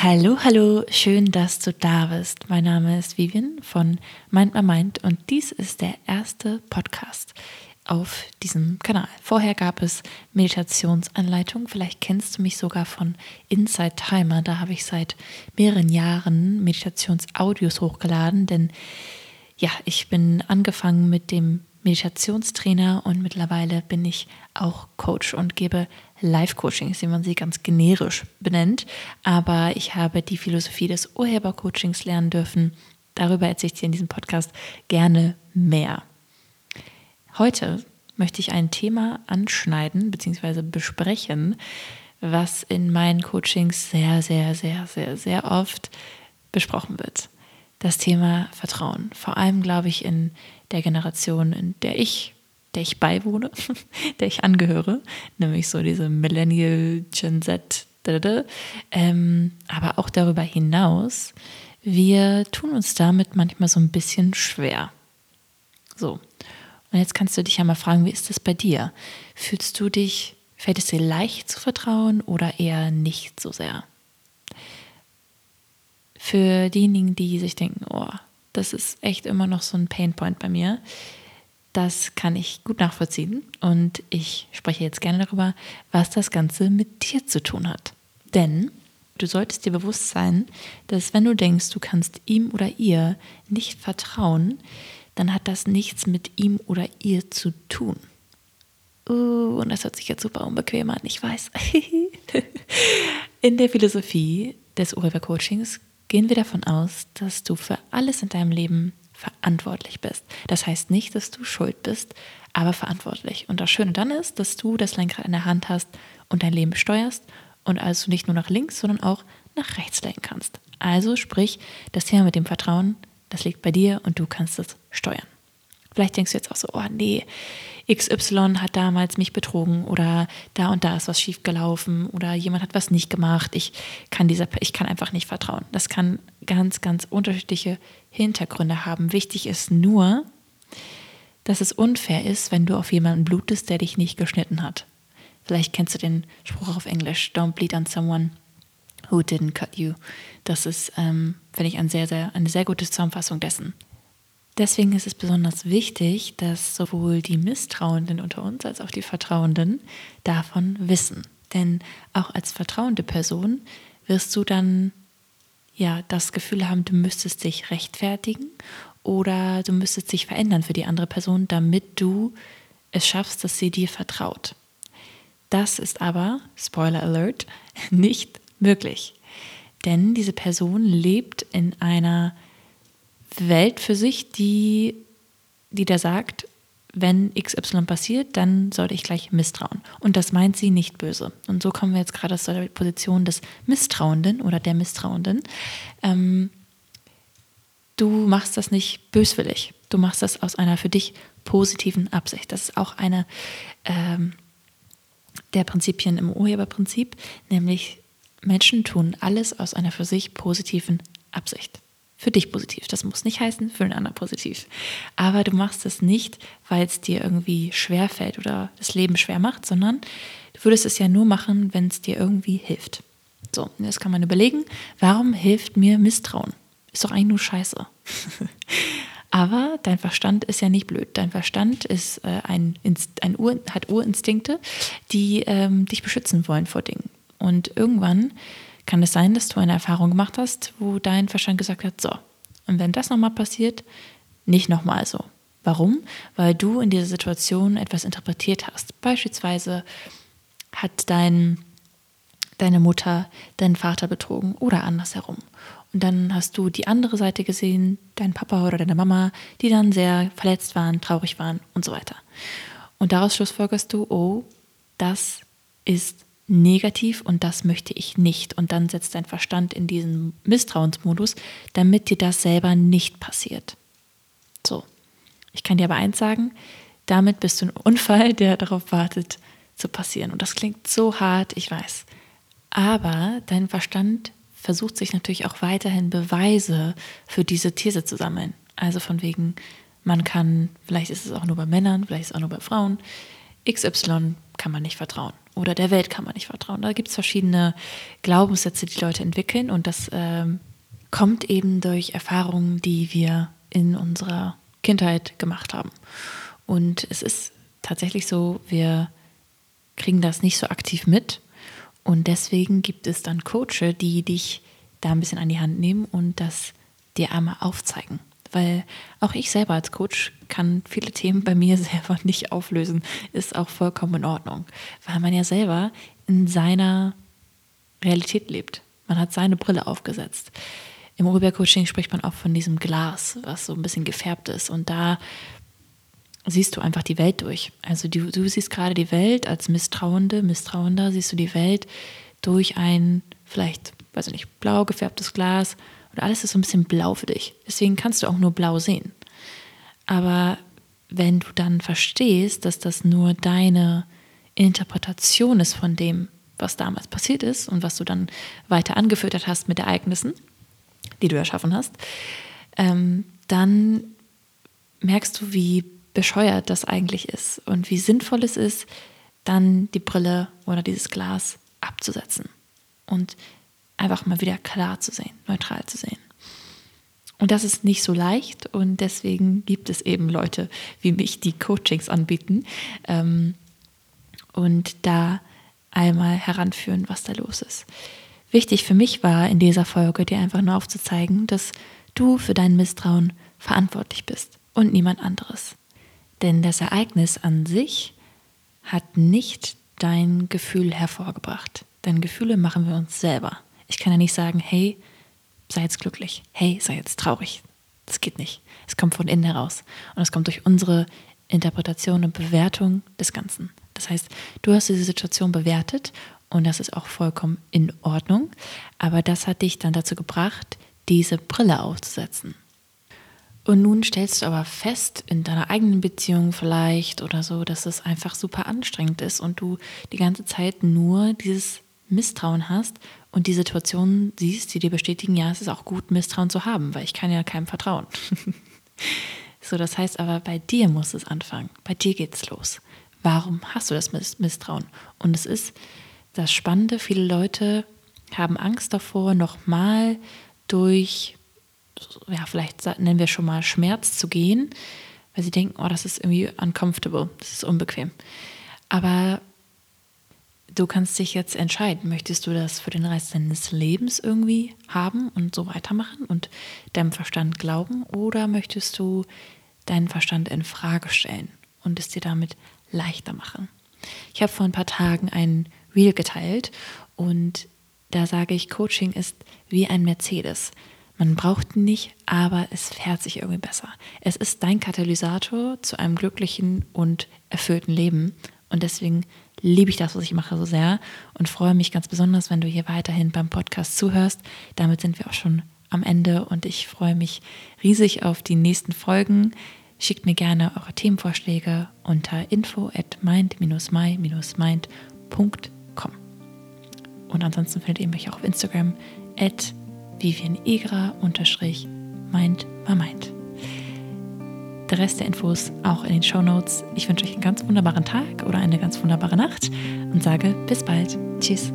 Hallo, hallo, schön, dass du da bist. Mein Name ist Vivian von Mind My Mind und dies ist der erste Podcast auf diesem Kanal. Vorher gab es Meditationsanleitungen. Vielleicht kennst du mich sogar von Inside Timer. Da habe ich seit mehreren Jahren Meditationsaudios hochgeladen, denn ja, ich bin angefangen mit dem Meditationstrainer und mittlerweile bin ich auch Coach und gebe Live-Coachings, wie man sie ganz generisch benennt. Aber ich habe die Philosophie des Urhebercoachings lernen dürfen. Darüber erzähle ich dir in diesem Podcast gerne mehr. Heute möchte ich ein Thema anschneiden bzw. besprechen, was in meinen Coachings sehr, sehr, sehr, sehr, sehr oft besprochen wird. Das Thema Vertrauen. Vor allem, glaube ich, in der Generation, in der ich der ich beiwohne, der ich angehöre, nämlich so diese Millennial Gen Z, ähm, aber auch darüber hinaus, wir tun uns damit manchmal so ein bisschen schwer. So, und jetzt kannst du dich ja mal fragen, wie ist das bei dir? Fühlst du dich, fällt es dir leicht zu vertrauen oder eher nicht so sehr? Für diejenigen, die sich denken, oh, das ist echt immer noch so ein Painpoint bei mir, das kann ich gut nachvollziehen und ich spreche jetzt gerne darüber, was das Ganze mit dir zu tun hat. Denn du solltest dir bewusst sein, dass wenn du denkst, du kannst ihm oder ihr nicht vertrauen, dann hat das nichts mit ihm oder ihr zu tun. Uh, und das hört sich jetzt super unbequem an, ich weiß. in der Philosophie des Urheber-Coachings gehen wir davon aus, dass du für alles in deinem Leben verantwortlich bist. Das heißt nicht, dass du schuld bist, aber verantwortlich. Und das Schöne dann ist, dass du das Lenkrad in der Hand hast und dein Leben steuerst und also nicht nur nach links, sondern auch nach rechts lenken kannst. Also sprich, das Thema mit dem Vertrauen, das liegt bei dir und du kannst es steuern. Vielleicht denkst du jetzt auch so, oh nee, XY hat damals mich betrogen oder da und da ist was schiefgelaufen oder jemand hat was nicht gemacht. Ich kann dieser, ich kann einfach nicht vertrauen. Das kann ganz, ganz unterschiedliche Hintergründe haben. Wichtig ist nur, dass es unfair ist, wenn du auf jemanden blutest, der dich nicht geschnitten hat. Vielleicht kennst du den Spruch auf Englisch, don't bleed on someone who didn't cut you. Das ist, ähm, finde ich, ein sehr, sehr, eine sehr gute Zusammenfassung dessen. Deswegen ist es besonders wichtig, dass sowohl die Misstrauenden unter uns als auch die Vertrauenden davon wissen. Denn auch als vertrauende Person wirst du dann ja das Gefühl haben, du müsstest dich rechtfertigen oder du müsstest dich verändern für die andere Person, damit du es schaffst, dass sie dir vertraut. Das ist aber, Spoiler Alert, nicht möglich. Denn diese Person lebt in einer Welt für sich, die, die da sagt, wenn XY passiert, dann sollte ich gleich misstrauen. Und das meint sie nicht böse. Und so kommen wir jetzt gerade zu der Position des Misstrauenden oder der Misstrauenden. Ähm, du machst das nicht böswillig. Du machst das aus einer für dich positiven Absicht. Das ist auch eine ähm, der Prinzipien im Urheberprinzip, nämlich Menschen tun alles aus einer für sich positiven Absicht für dich positiv. Das muss nicht heißen, für einen anderen positiv. Aber du machst es nicht, weil es dir irgendwie schwer fällt oder das Leben schwer macht, sondern du würdest es ja nur machen, wenn es dir irgendwie hilft. So, jetzt kann man überlegen, warum hilft mir Misstrauen? Ist doch eigentlich nur Scheiße. Aber dein Verstand ist ja nicht blöd. Dein Verstand ist äh, ein, ein Ur, hat Urinstinkte, die ähm, dich beschützen wollen vor Dingen. Und irgendwann kann es sein, dass du eine Erfahrung gemacht hast, wo dein Verstand gesagt hat, so, und wenn das nochmal passiert, nicht nochmal so. Warum? Weil du in dieser Situation etwas interpretiert hast. Beispielsweise hat dein, deine Mutter deinen Vater betrogen oder andersherum. Und dann hast du die andere Seite gesehen, dein Papa oder deine Mama, die dann sehr verletzt waren, traurig waren und so weiter. Und daraus schlussfolgerst du, oh, das ist negativ und das möchte ich nicht. Und dann setzt dein Verstand in diesen Misstrauensmodus, damit dir das selber nicht passiert. So, ich kann dir aber eins sagen, damit bist du ein Unfall, der darauf wartet zu passieren. Und das klingt so hart, ich weiß. Aber dein Verstand versucht sich natürlich auch weiterhin Beweise für diese These zu sammeln. Also von wegen, man kann, vielleicht ist es auch nur bei Männern, vielleicht ist es auch nur bei Frauen, XY kann man nicht vertrauen oder der Welt kann man nicht vertrauen. Da gibt es verschiedene Glaubenssätze, die Leute entwickeln und das ähm, kommt eben durch Erfahrungen, die wir in unserer Kindheit gemacht haben. Und es ist tatsächlich so, wir kriegen das nicht so aktiv mit und deswegen gibt es dann Coaches, die dich da ein bisschen an die Hand nehmen und das dir einmal aufzeigen. Weil auch ich selber als Coach kann viele Themen bei mir selber nicht auflösen. Ist auch vollkommen in Ordnung. Weil man ja selber in seiner Realität lebt. Man hat seine Brille aufgesetzt. Im Rüber-Coaching spricht man auch von diesem Glas, was so ein bisschen gefärbt ist. Und da siehst du einfach die Welt durch. Also du, du siehst gerade die Welt als Misstrauende, Misstrauender, siehst du die Welt durch ein vielleicht, weiß ich nicht, blau gefärbtes Glas und alles ist so ein bisschen blau für dich. Deswegen kannst du auch nur blau sehen. Aber wenn du dann verstehst, dass das nur deine Interpretation ist von dem, was damals passiert ist und was du dann weiter angefüttert hast mit Ereignissen, die du erschaffen hast, ähm, dann merkst du, wie bescheuert das eigentlich ist und wie sinnvoll es ist, dann die Brille oder dieses Glas abzusetzen und einfach mal wieder klar zu sehen, neutral zu sehen. Und das ist nicht so leicht und deswegen gibt es eben Leute wie mich, die Coachings anbieten ähm, und da einmal heranführen, was da los ist. Wichtig für mich war in dieser Folge, dir einfach nur aufzuzeigen, dass du für dein Misstrauen verantwortlich bist und niemand anderes. Denn das Ereignis an sich hat nicht dein Gefühl hervorgebracht. Denn Gefühle machen wir uns selber. Ich kann ja nicht sagen, hey, sei jetzt glücklich, hey, sei jetzt traurig. Das geht nicht. Es kommt von innen heraus. Und es kommt durch unsere Interpretation und Bewertung des Ganzen. Das heißt, du hast diese Situation bewertet und das ist auch vollkommen in Ordnung. Aber das hat dich dann dazu gebracht, diese Brille aufzusetzen. Und nun stellst du aber fest in deiner eigenen Beziehung vielleicht oder so, dass es einfach super anstrengend ist und du die ganze Zeit nur dieses Misstrauen hast und die Situation siehst, die dir bestätigen, ja, es ist auch gut, Misstrauen zu haben, weil ich kann ja keinem vertrauen. so, das heißt aber, bei dir muss es anfangen. Bei dir geht's los. Warum hast du das Misstrauen? Und es ist das Spannende, viele Leute haben Angst davor, nochmal durch ja, vielleicht nennen wir schon mal Schmerz zu gehen, weil sie denken, oh, das ist irgendwie uncomfortable, das ist unbequem. Aber du kannst dich jetzt entscheiden, möchtest du das für den Rest deines Lebens irgendwie haben und so weitermachen und deinem Verstand glauben oder möchtest du deinen Verstand in Frage stellen und es dir damit leichter machen? Ich habe vor ein paar Tagen ein Reel geteilt und da sage ich, Coaching ist wie ein Mercedes. Man braucht ihn nicht, aber es fährt sich irgendwie besser. Es ist dein Katalysator zu einem glücklichen und erfüllten Leben. Und deswegen liebe ich das, was ich mache, so sehr und freue mich ganz besonders, wenn du hier weiterhin beim Podcast zuhörst. Damit sind wir auch schon am Ende und ich freue mich riesig auf die nächsten Folgen. Schickt mir gerne eure Themenvorschläge unter info at mind-my-mind.com. Und ansonsten findet ihr mich auch auf Instagram at Vivian Der Rest der Infos auch in den Show Notes. Ich wünsche euch einen ganz wunderbaren Tag oder eine ganz wunderbare Nacht und sage bis bald. Tschüss.